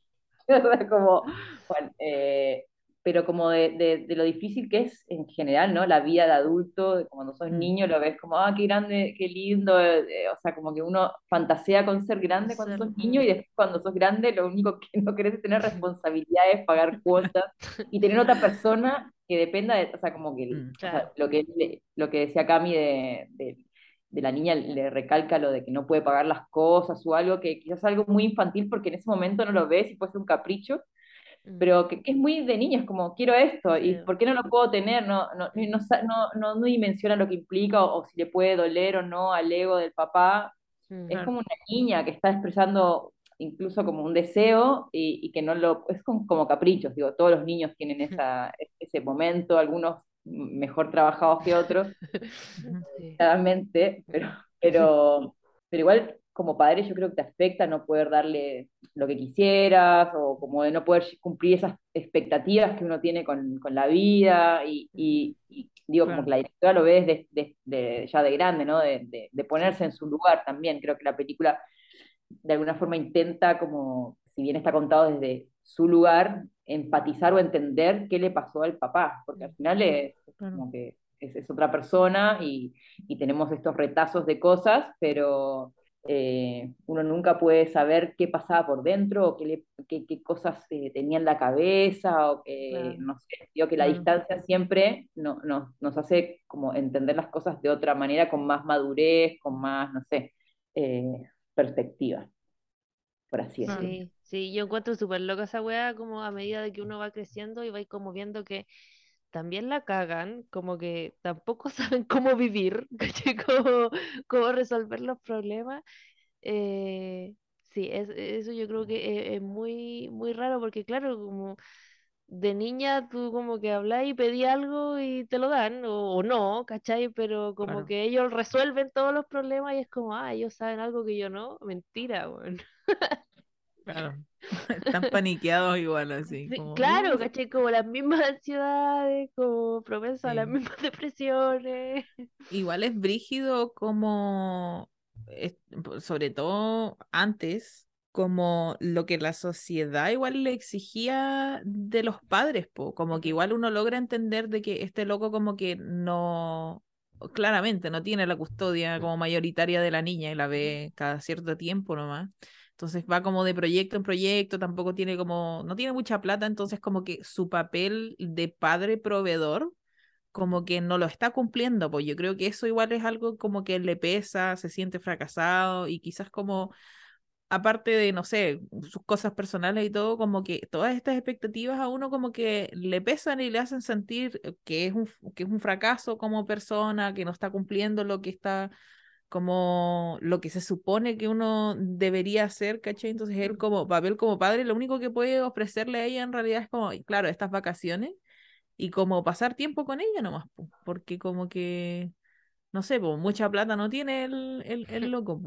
como, bueno, eh, pero como de, de- de lo difícil que es en general, ¿no? La vida de adulto, cuando sos Mm. niño lo ves como, ah, qué grande, qué lindo, eh, eh, o sea, como que uno fantasea con ser grande cuando Ser, sos niño y después cuando sos grande lo único que no querés es tener responsabilidades, pagar cuotas y tener otra persona que dependa de, o sea, como que, Mm. o sea, Claro. lo que, lo que decía Cami de, de, de la niña le recalca lo de que no puede pagar las cosas o algo que quizás es algo muy infantil porque en ese momento no lo ves y puede ser un capricho, Mm. Pero que, que es muy de niños, como quiero esto, y. ¿por qué no lo puedo tener? No, no, no, no, no, dimensiona lo que implica o, o si le puede doler o no al ego del papá. Mm. Es como una niña que está expresando incluso como un deseo y, y que no lo... Es como, como caprichos, digo, todos los niños tienen esa, ese momento, algunos mejor trabajados que otros, claramente, pero, pero, pero igual como padre yo creo que te afecta no poder darle lo que quisieras o como de no poder cumplir esas expectativas que uno tiene con, con la vida y, y- y digo como que la directora lo ve desde de, de- ya de grande, ¿no? De, ponerse en su lugar también, creo que la película de alguna forma intenta como, si bien está contado desde su lugar, empatizar o entender qué le pasó al papá, porque al final es, es como que es, es otra persona y, y tenemos estos retazos de cosas, pero eh, uno nunca puede saber qué pasaba por dentro o qué, le- qué, qué cosas eh, tenía en la cabeza o que, Claro. no sé, digo que la Claro. distancia siempre no, no- nos hace como entender las cosas de otra manera, con más madurez, con más, no sé, eh, perspectiva, por así decirlo. Sí, sí, yo encuentro súper loca esa weá como a medida de que uno va creciendo y va como viendo que también la cagan, como que tampoco saben cómo vivir. Cómo, cómo resolver los problemas. Eh, sí, es, eso yo creo que es, es muy, muy raro porque claro, como de niña tú como que hablas y pedí algo y te lo dan, o, o no, ¿cachai? Pero como Claro. que ellos resuelven todos los problemas y es como, ah, ellos saben algo que yo no, mentira, weón. Claro. Están paniqueados igual así. Sí, como, claro. ¿cachai? Como las mismas ansiedades, como propensos a las Sí. mismas depresiones. Igual es brígido como, sobre todo antes, como lo que la sociedad igual le exigía de los padres, po, como que igual uno logra entender de que este loco como que no, claramente no tiene la custodia como mayoritaria de la niña y la ve cada cierto tiempo nomás. Entonces va como de proyecto en proyecto, tampoco tiene como, no tiene mucha plata, entonces como que su papel de padre proveedor como que no lo está cumpliendo, pues yo creo que eso igual es algo como que le pesa, se siente fracasado y quizás como, aparte de, no sé, sus cosas personales y todo, como que todas estas expectativas a uno como que le pesan y le hacen sentir que es un, que es un fracaso como persona, que no está cumpliendo lo que está como lo que se supone que uno debería hacer, ¿cachai? Entonces él como papel como padre, lo único que puede ofrecerle a ella en realidad es como, claro, estas vacaciones y como pasar tiempo con ella nomás, po, porque como que, no sé, pues mucha plata no tiene el, el, el loco.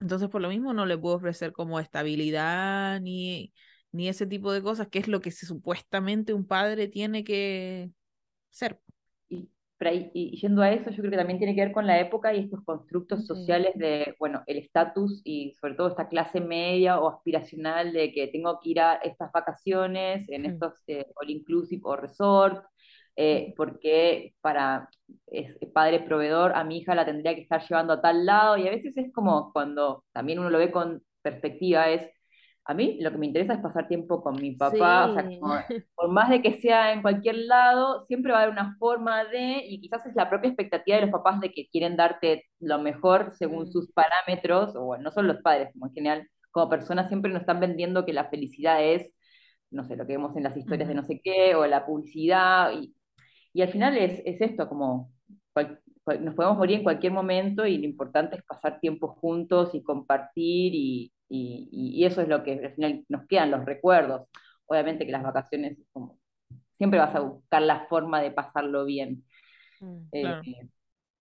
Entonces por lo mismo no le puedo ofrecer como estabilidad ni, ni ese tipo de cosas, que es lo que se, supuestamente un padre tiene que ser. Ahí- y yendo a eso, yo creo que también tiene que ver con la época y estos constructos sociales de, bueno, el estatus y sobre todo esta clase media o aspiracional de que tengo que ir a estas vacaciones en estos eh, all inclusive o resort, eh, porque para es padre proveedor, a mi hija la tendría que estar llevando a tal lado, y a veces es como cuando también uno lo ve con perspectiva, es, a mí lo que me interesa es pasar tiempo con mi papá, o sea, Sí. como- por más de que sea en cualquier lado, siempre va a haber una forma de, y quizás es la propia expectativa de los papás de que quieren darte lo mejor según sus parámetros, o bueno, no solo los padres, como en general, como personas siempre nos están vendiendo que la felicidad es, no sé, lo que vemos en las historias de Ujú. no sé qué, o la publicidad, y, y al final es, es esto, como cual- cual- nos podemos morir en cualquier momento y lo importante es pasar tiempo juntos y compartir y, y- y- y eso es lo que al final nos quedan los recuerdos. Obviamente que las vacaciones, como, siempre vas a buscar la forma de pasarlo bien. Mm. Eh, Claro.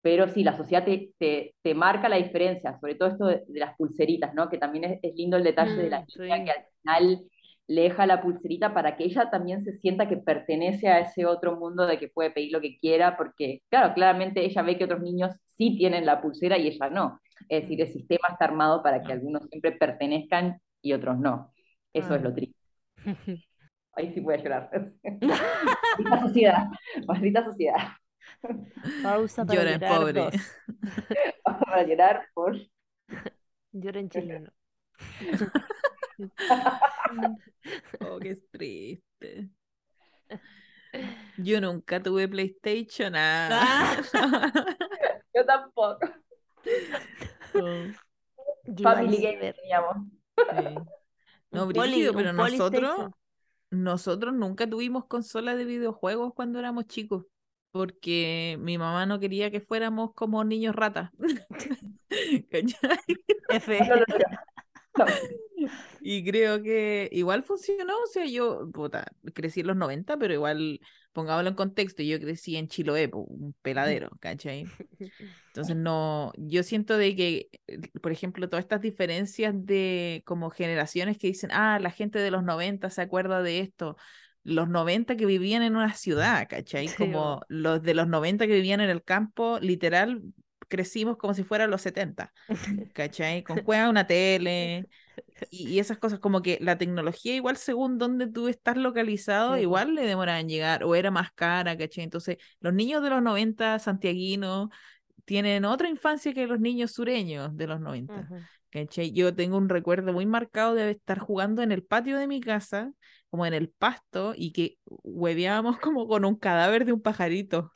pero sí, la sociedad te, te, te marca la diferencia, sobre todo esto de, de las pulseritas, ¿no? Que también es, es lindo el detalle de la Mm, niña sí. que al final le deja la pulserita para que ella también se sienta que pertenece a ese otro mundo de que puede pedir lo que quiera, porque, claro, claramente ella ve que otros niños sí tienen la pulsera y ella no. Es decir, el sistema está armado para que Ah. algunos siempre pertenezcan y otros no. Eso es Ah. lo triste. Ahí sí voy a llorar. Maldita sociedad, maldita sociedad. Pausa para Llora, llorar pobre. dos. Vamos a llorar por... Llora en chileno. Oh, qué triste. Yo nunca tuve PlayStation. ah. Yo tampoco. Yo Family iba a Game ver teníamos. sí. No, brígido, pero nosotros, nosotros nunca tuvimos consola de videojuegos cuando éramos chicos, porque mi mamá no quería que fuéramos como niños ratas. ¿Cachai? F. No, no, no. Y creo que igual funcionó, o sea, yo, puta, crecí en los 90, pero igual, pongámoslo en contexto, yo crecí en Chiloé, un peladero, ¿cachai? Entonces no, yo siento de que, eh, por ejemplo, todas estas diferencias de como generaciones que dicen, ah, la gente de los 90 se acuerda de esto, los 90 que vivían en una ciudad, ¿cachai? Sí, Como bo. los de los 90 que vivían en el campo, literal, crecimos como si fueran los 70, ¿cachai? Con juega una tele y, y esas cosas, como que la tecnología, igual según donde tú estás localizado, Sí, igual le demoraban en llegar o era más cara, ¿cachai? Entonces, los niños de los 90 santiaguinos tienen otra infancia que los niños sureños de los 90. Ujú. ¿cachai? Yo tengo un recuerdo muy marcado de estar jugando en el patio de mi casa, como en el pasto, y que hueveábamos como con un cadáver de un pajarito.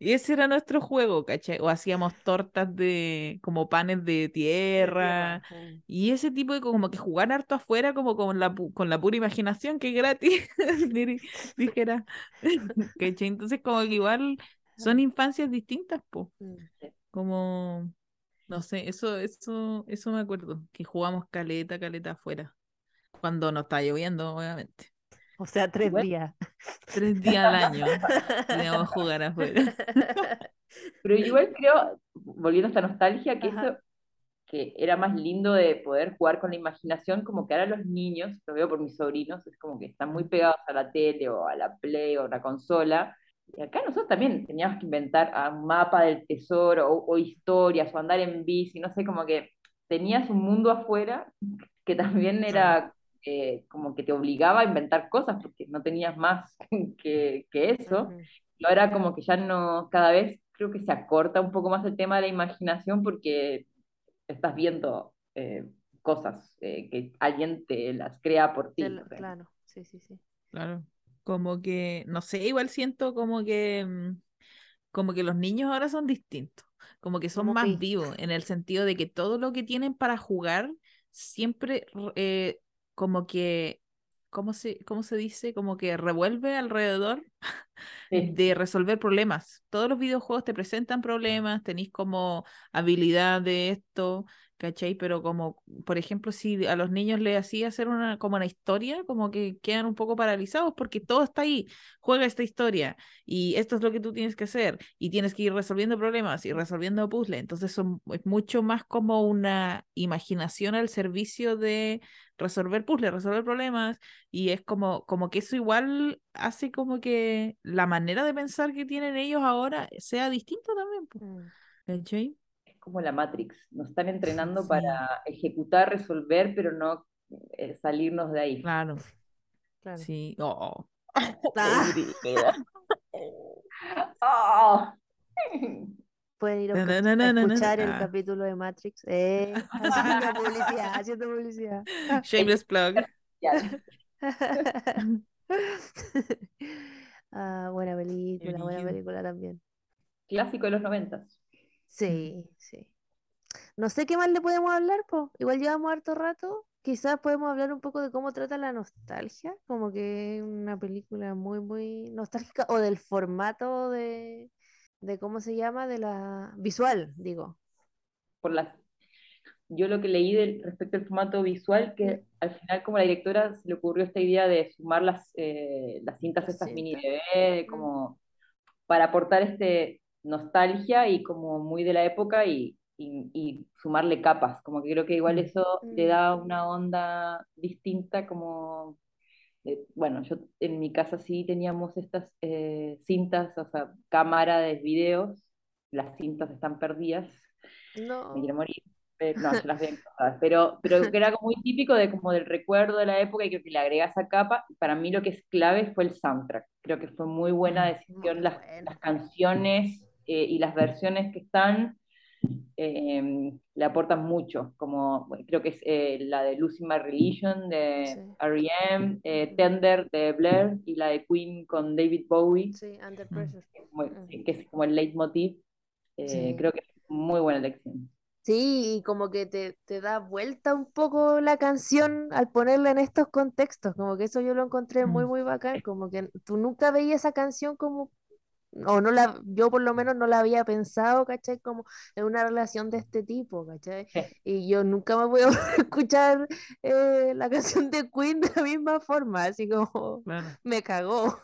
Y ese era nuestro juego, ¿cachai? O hacíamos tortas de, como panes de tierra, Sí. y ese tipo de como que jugar harto afuera, como con la, con la pura imaginación, que es gratis, dijera. ¿Cachai? Entonces, como que igual son infancias distintas, po. Mm. Como, no sé, eso, eso, eso me acuerdo, que jugamos caleta, caleta afuera. Cuando no está lloviendo, obviamente. O sea, tres Igual- días. Tres días al año teníamos que jugar afuera. Pero igual creo, volviendo a esta nostalgia, que Ajá. eso que era más lindo de poder jugar con la imaginación, como que ahora los niños, lo veo por mis sobrinos, es como que están muy pegados a la tele o a la play o a la consola. Y acá nosotros también teníamos que inventar un mapa del tesoro o, o historias o andar en bici, no sé, como que tenías un mundo afuera que también era eh, como que te obligaba a inventar cosas porque no tenías más que, que eso. Y ahora como que ya no, cada vez creo que se acorta un poco más el tema de la imaginación porque estás viendo eh, cosas eh, que alguien te las crea por ti. Claro, sí, sí, sí. Claro. Como que, no sé, igual siento como que, mm, como que los niños ahora son distintos, como que son Como más que- vivos, en el sentido de que todo lo que tienen para jugar siempre eh, como que, ¿cómo se, cómo se dice? Como que revuelve alrededor Sí. de resolver problemas. Todos los videojuegos te presentan problemas, tenéis como habilidad de esto, ¿cachai? Pero como, por ejemplo, si a los niños les hacía hacer una, como una historia, como que quedan un poco paralizados porque todo está ahí, juega esta historia y esto es lo que tú tienes que hacer y tienes que ir resolviendo problemas y resolviendo puzzles. Entonces son, es mucho más como una imaginación al servicio de resolver puzzles, resolver problemas y es como, como que eso igual hace como que la manera de pensar que tienen ellos ahora sea distinta también. Mm. ¿cachai? Como la Matrix, nos están entrenando Sí. para ejecutar, resolver, pero no eh, salirnos de ahí. Claro, Claro. sí. Oh, Ah. ¡Oh! Pueden ir a Na, escuch- na, na, a na, na, escuchar el ah. capítulo de Matrix. Eh, haciendo publicidad, haciendo publicidad. Shameless plug. Ah, buena película, buena película también. Clásico de los noventas. Sí, sí. No sé qué más le podemos hablar, pues. Igual llevamos harto rato. Quizás podemos hablar un poco de cómo trata la nostalgia, como que es una película muy, muy nostálgica, o del formato de, de cómo se llama, de la visual, digo. Por las... Yo lo que leí del, respecto al formato visual, que al final como la directora se le ocurrió esta idea de sumar las, eh, las cintas estas mini. DVD, de como para aportar este nostalgia y como muy de la época y, y, y sumarle capas, como que creo que igual Mm. eso le Mm. da una onda distinta como eh, bueno, yo en mi casa sí teníamos estas eh, cintas, o sea, cámara de videos, las cintas están perdidas, No. me quiero morir, pero no, yo las veo pero, pero que era como muy típico de como del recuerdo de la época y creo que le agrega esa capa, para mí lo que es clave fue el soundtrack, creo que fue muy buena Mm. decisión Muy las, bueno. las canciones eh, y las versiones que están, eh, le aportan mucho, como bueno, creo que es eh, la de Losing My Religion de Sí. R.E.M., eh. Tender de Blair y la de Queen con David Bowie, Sí, Under. Pressure. Mm. que es como el leitmotiv. Eh, Sí. Creo que es muy buena elección. Sí, y como que te, te da vuelta un poco la canción al ponerla en estos contextos, como que eso yo lo encontré muy, Mm. muy bacán, como que tú nunca veías esa canción como, o no la, yo por lo menos no la había pensado, ¿cachai? Como en una relación de este tipo, ¿cachai? Sí. Y yo nunca me voy a escuchar eh, la canción de Queen de la misma forma, así como Claro. me cagó.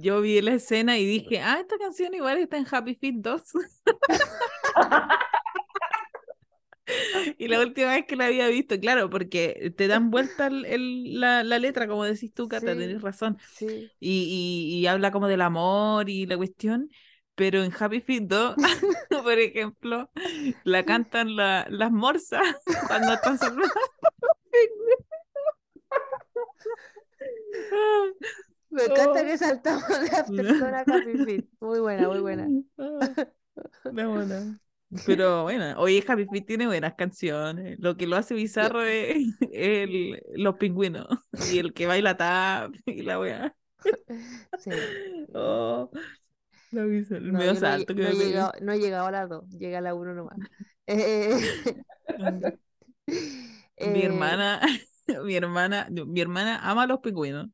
Yo vi la escena y dije, ah, esta canción igual está en Happy Feet 2. Y la última vez que la había visto, claro, porque te dan vuelta el- el- la, la letra, como decís tú, Cata, Sí. tenés razón. Sí. Y, y, y habla como del amor y la cuestión, pero en Happy Feet 2, por ejemplo, la cantan la- las morsas cuando están salvando Me encanta Oh. que saltamos de Afterson a Happy Feet. Muy buena, muy buena. No, bueno. Pero bueno, oye, Happy Feet tiene buenas canciones. Lo que lo hace bizarro es el, los pingüinos y el que baila tap y la weá. Sí. Oh, No, no, he salto no me he llegado, no he llegado a la 2, llega a la 1 nomás. Eh, Mi eh, hermana, mi hermana, mi hermana ama a los pingüinos.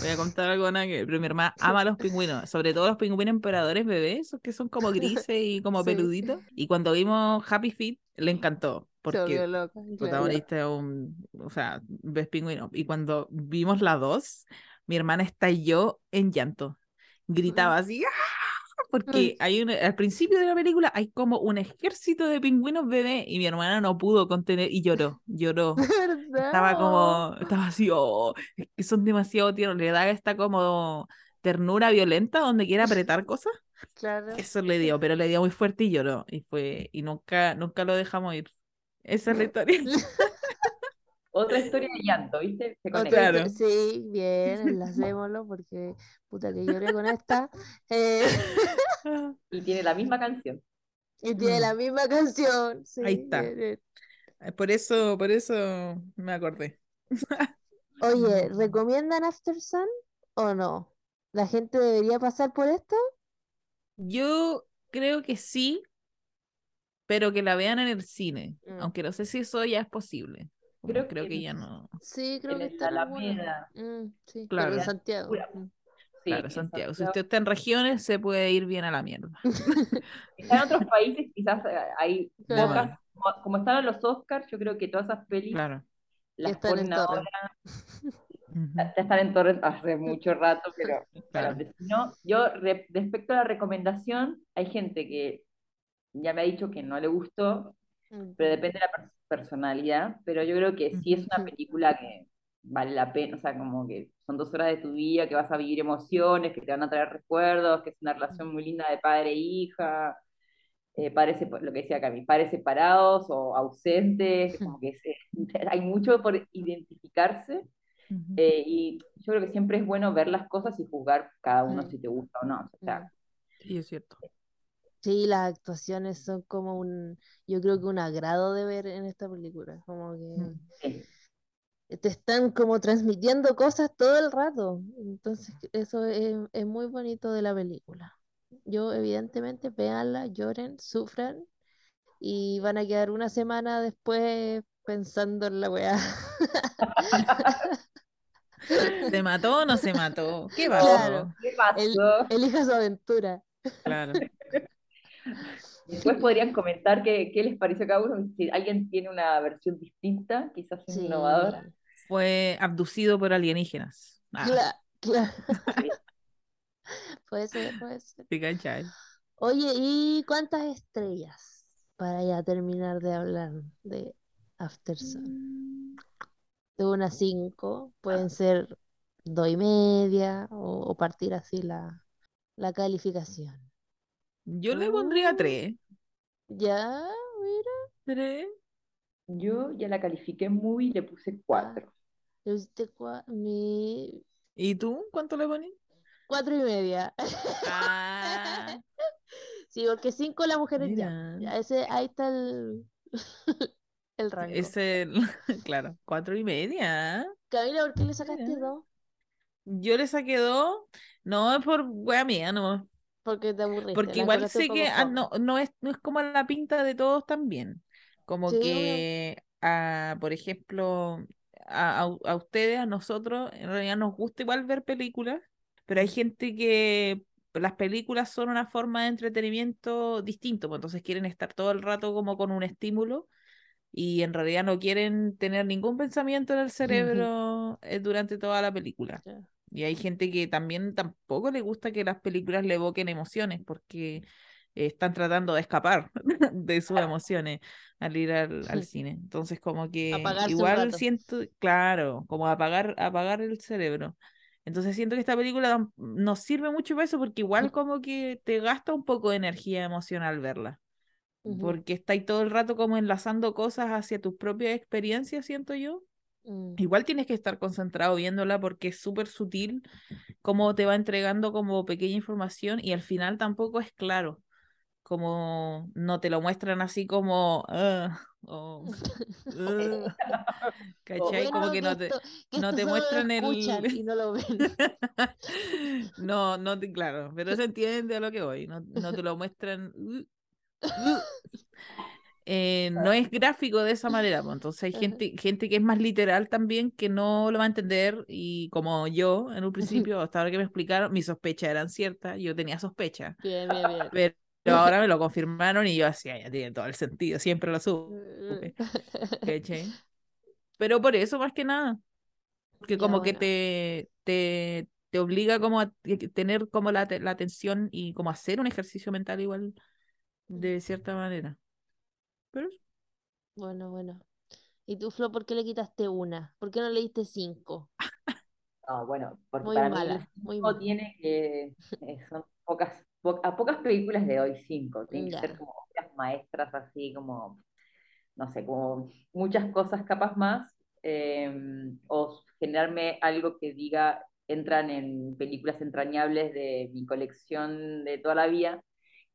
Voy a contar algo que pero mi hermana ama a los pingüinos, sobre todo los pingüinos emperadores bebés, esos que son como grises y como Sí. peluditos. Y cuando vimos Happy Feet, le encantó, porque loca, protagonista es un, o sea, ves pingüino. Y cuando vimos la 2, mi hermana estalló en llanto. Gritaba así, ¡ah! Porque hay un, al principio de la película hay como un ejército de pingüinos bebé y mi hermana no pudo contener y lloró, lloró. Estaba como, estaba así, oh, es que son demasiado tiernos, le da esta como ternura violenta donde quiere apretar cosas. Claro. Eso le dio, pero le dio muy fuerte y lloró. Y fue, y nunca, nunca lo dejamos ir. Esa es la historia. Otra historia de llanto, ¿viste? Se conecta. Claro. Sí, bien, enlacémoslo porque puta que lloré con esta. Eh, Y tiene la misma canción. y tiene la misma canción. Sí, Ahí está. bien. Por eso, por eso me acordé. Oye, ¿recomiendan After Sun o no? ¿La gente debería pasar por esto? Yo creo que sí, pero que la vean en el cine. Mm. Aunque no sé si eso ya es posible. Como Creo Creo, que que ya no. Sí, creo En que el está en alguna. Alameda. Mm, sí, Claro. pero en Santiago. Mm. Sí, Claro, Santiago. Si usted está en regiones, se puede ir bien a la mierda. Está en otros países, quizás eh, hay Claro. pocas, como, como estaban los Oscars, yo creo que todas esas pelis Claro. las están en ponen ahora, ya están en torrent hace mucho rato, pero Claro. pero no, yo re- respecto a la recomendación, hay gente que ya me ha dicho que no le gustó, Mm. pero depende de la per- personalidad, pero yo creo que sí es una película que vale la pena, o sea, como que son dos horas de tu vida, que vas a vivir emociones, que te van a traer recuerdos, que es una relación muy linda de padre e hija, eh, padres lo que decía Cami, padres separados o ausentes, como que se- hay mucho por identificarse. Eh, y yo creo que siempre es bueno ver las cosas y juzgar cada uno si te gusta o no. O sea, Sí, es cierto. Sí, las actuaciones son como un, yo creo que un agrado de ver en esta película, como que Mm. sí. te están como transmitiendo cosas todo el rato, entonces eso es, es muy bonito de la película. Yo evidentemente véanla, lloren, sufran y van a quedar una semana después pensando en la weá. ¿Se mató o no se mató? ¿Qué pasó? Claro. ¿Qué pasó? El- elija su aventura. Claro. Después podrían comentar qué, qué les pareció a cada uno. Si alguien tiene una versión distinta, quizás Sí, innovadora. Fue abducido por alienígenas. Ah, cla- cla- Puede ser, puede ser. Oye, ¿y cuántas estrellas? Para ya terminar de hablar de After Sun. De una a cinco, pueden ser dos y media o, o partir así la, la calificación. Yo le pondría Oh. tres. Ya, mira, ¿Tres? Yo ya la califiqué muy, le puse cuatro. le pusiste cua- mi ¿Y tú? ¿Cuánto le pones? cuatro y media. Ah, Sí, porque cinco la mujer es ya. mira. Ya ese, ahí está el, el rango. Es el, claro, cuatro y media. Camila, ¿por qué le sacaste Mira. dos? Yo le saqué dos, no es por wea mía, no. Porque te aburriste. Porque igual sé que ah, no, no es, no es como la pinta de todos también. Como Sí, que, ah, por ejemplo, a, a- a ustedes, a nosotros, en realidad nos gusta igual ver películas, pero hay gente que las películas son una forma de entretenimiento distinto, pues entonces quieren estar todo el rato como con un estímulo y en realidad no quieren tener ningún pensamiento en el cerebro eh, durante toda la película. Y hay gente que también tampoco le gusta que las películas le evoquen emociones porque están tratando de escapar de sus emociones al ir al, al cine. Entonces como que Apagarse igual siento, claro, como apagar, apagar el cerebro. Entonces siento que esta película nos sirve mucho para eso porque igual como que te gasta un poco de energía emocional verla. Porque estáis todo el rato como enlazando cosas hacia tus propias experiencias, siento yo. Mm. Igual tienes que estar concentrado viéndola porque es súper sutil cómo te va entregando como pequeña información y al final tampoco es claro. Como no te lo muestran así como "Ah", o, "Ah", ¿cachai? Como que no te, no te muestran el- y no lo ven. no, no te, claro, pero se entiende a lo que voy, no, no te lo muestran. "Uh, uh". Eh, no es gráfico de esa manera, pues, entonces hay gente, gente que es más literal también que no lo va a entender y como yo en un principio, hasta ahora que me explicaron, mis sospechas eran ciertas, yo tenía sospechas, Bien, bien, bien. pero ahora me lo confirmaron y yo así, ya tiene todo el sentido, siempre lo supe. Pero por eso más que nada, que como que te, te, te obliga como a te- tener como la, la atención y como hacer un ejercicio mental igual de cierta manera. Pero. Bueno, bueno. ¿Y tú, Flo, por qué le quitaste una? ¿Por qué no le diste cinco? No, bueno, porque Muy para mí mala, el muy cinco mala. tiene que, eh, son pocas, po- a pocas películas le doy cinco, tienen que ser como obras maestras así como, no sé, como muchas cosas capas más, eh, o generarme algo que diga, entran en películas entrañables de mi colección de toda la vida.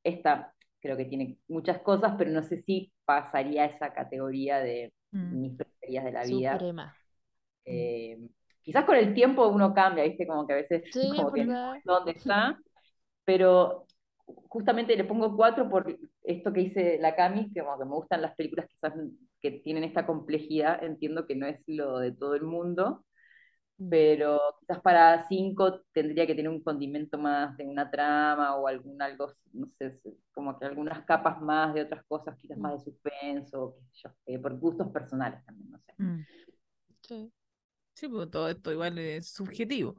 Esta creo que tiene muchas cosas, pero no sé si pasaría a esa categoría de Mm. mis preferidas de la vida. Eh, quizás con el tiempo uno cambia, ¿viste? Como que a veces Sí, como que dónde está, pero justamente le pongo cuatro por esto que dice la Cami, que como que me gustan las películas quizás que tienen esta complejidad, entiendo que no es lo de todo el mundo. Pero quizás para cinco tendría que tener un condimento más de una trama o algún algo, no sé, como que algunas capas más de otras cosas, quizás más de suspenso, qué sé yo, eh, por gustos personales también, no sé. Mm. Sí. Sí, pues todo esto igual es subjetivo.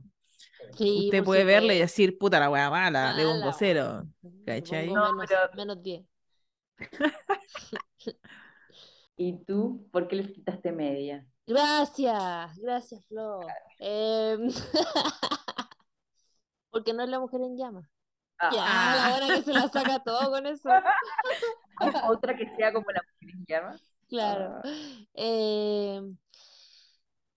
Sí, Usted por puede verle y supuesto. decir, puta la wea mala, le pongo Mala, cero. Le ¿Cachai? pongo No, menos, pero- menos 10. ¿Y tú? ¿Por qué les quitaste media? Gracias, gracias, Flo. Em, porque no es la mujer en llamas. Ah, Ya, la buena que se la saca todo con eso. Otra que sea como la mujer en llamas. Claro. Ah. Em,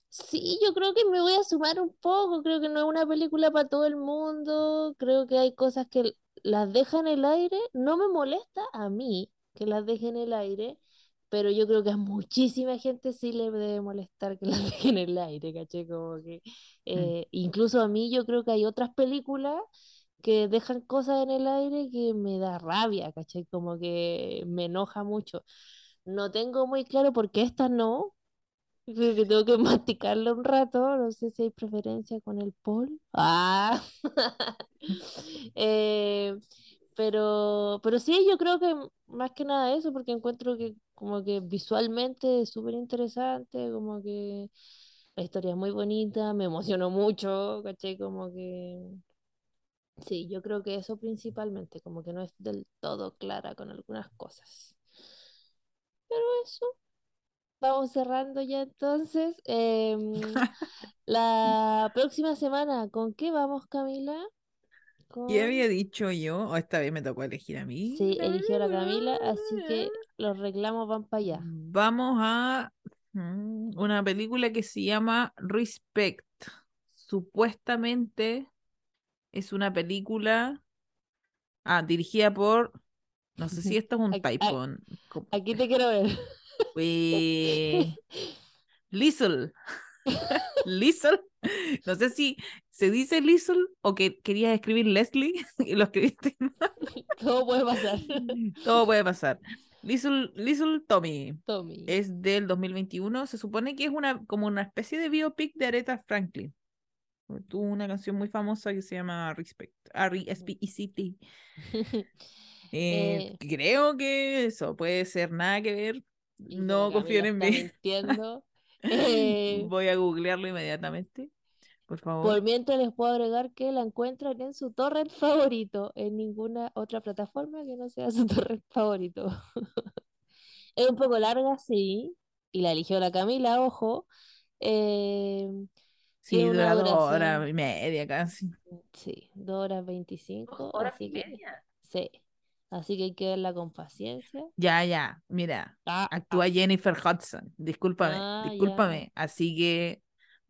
Sí, yo creo que me voy a sumar un poco, creo que no es una película para todo el mundo, creo que hay cosas que las dejan en el aire, no me molesta a mí que las dejen en el aire, pero yo creo que a muchísima gente sí le debe molestar que las dejen en el aire, ¿caché? Como que, eh, incluso a mí yo creo que hay otras películas que dejan cosas en el aire que me da rabia, ¿caché? Como que me enoja mucho. No tengo muy claro por qué esta no. Creo que tengo que masticarlo un rato. No sé si hay preferencia con el Paul. Ah. Eh, pero, pero sí, yo creo que más que nada eso, porque encuentro que como que visualmente es súper interesante, como que la historia es muy bonita, me emocionó mucho, ¿cachai? Como que sí, yo creo que eso principalmente, como que no es del todo clara con algunas cosas. Pero eso. Vamos cerrando ya entonces. Em, la próxima semana, ¿con qué vamos, Camila? ¿Qué Con... había dicho yo? O esta vez me tocó elegir a mí. Sí, eligió la Camila, así que los reclamos van para allá. Vamos a mm, una película que se llama Respect. Supuestamente es una película ah, dirigida por, no sé si esto es un typo. Aquí te quiero ver. eh, Liesl. Liesl. No sé si se dice Liesl o que querías escribir Leslie y lo escribiste mal. ¿Cómo puede pasar? Todo puede pasar. Liesl, Liesl Tommy. Tommy. es del 2021. Se supone que es una, como una especie de biopic de Aretha Franklin. Tuvo una canción muy famosa que se llama Respect. R-E-S-P-E-C-T. Eh, Eh. creo que eso puede ser nada que ver. No confíen en mí. mintiendo. Eh, Voy a googlearlo inmediatamente. Por favor. Por mientras les puedo agregar que la encuentran en su torrent favorito, en ninguna otra plataforma que no sea su torrent favorito. Es un poco larga, sí, y la eligió la Camila, ojo. Eh, sí, dura dos horas y media casi. sí, 2 horas 25, Dos horas así y que media. sí, así que hay que verla con paciencia. Ya, ya, mira. Ah, Actúa Jennifer Hudson. Discúlpame, Ah, ya. discúlpame. Así que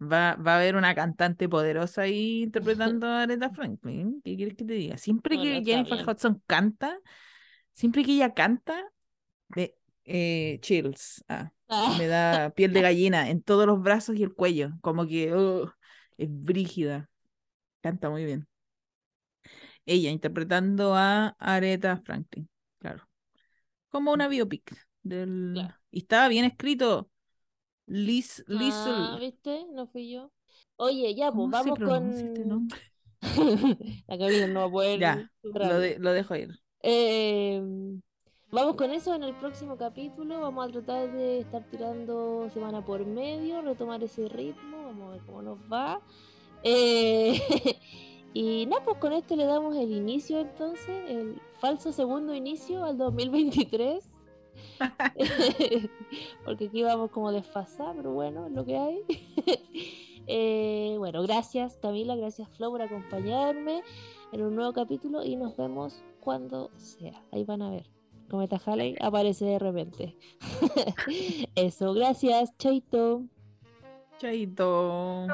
va, va a haber una cantante poderosa ahí interpretando a Aretha Franklin. ¿Qué quieres que te diga? Siempre Bueno, que Jennifer bien. Hudson canta, siempre que ella canta, me, eh, chills. Ah, ah, me da piel de gallina en todos los brazos y el cuello. Como que uh, es brígida. Canta muy bien. Ella interpretando a Aretha Franklin. Claro. Como una biopic. Del... Claro. Y estaba bien escrito. Liz, ah, Liesl. ¿viste? No fui yo. Oye, ya, ¿Cómo pues se vamos pronuncia este con... nombre? La Camila no va a poder Ya, Lo, de- lo dejo ir. Eh, vamos con eso en el próximo capítulo. Vamos a tratar de estar tirando semana por medio, retomar ese ritmo. Vamos a ver cómo nos va. Eh, y nada, pues con esto le damos el inicio entonces, el falso segundo inicio al 2023. Porque aquí vamos como desfasados, pero bueno, es lo que hay. Eh, bueno, gracias Camila, gracias Flo por acompañarme en un nuevo capítulo y nos vemos cuando sea. Ahí van a ver. Cometa Halley aparece de repente. Eso, gracias, Chaito. Chaito.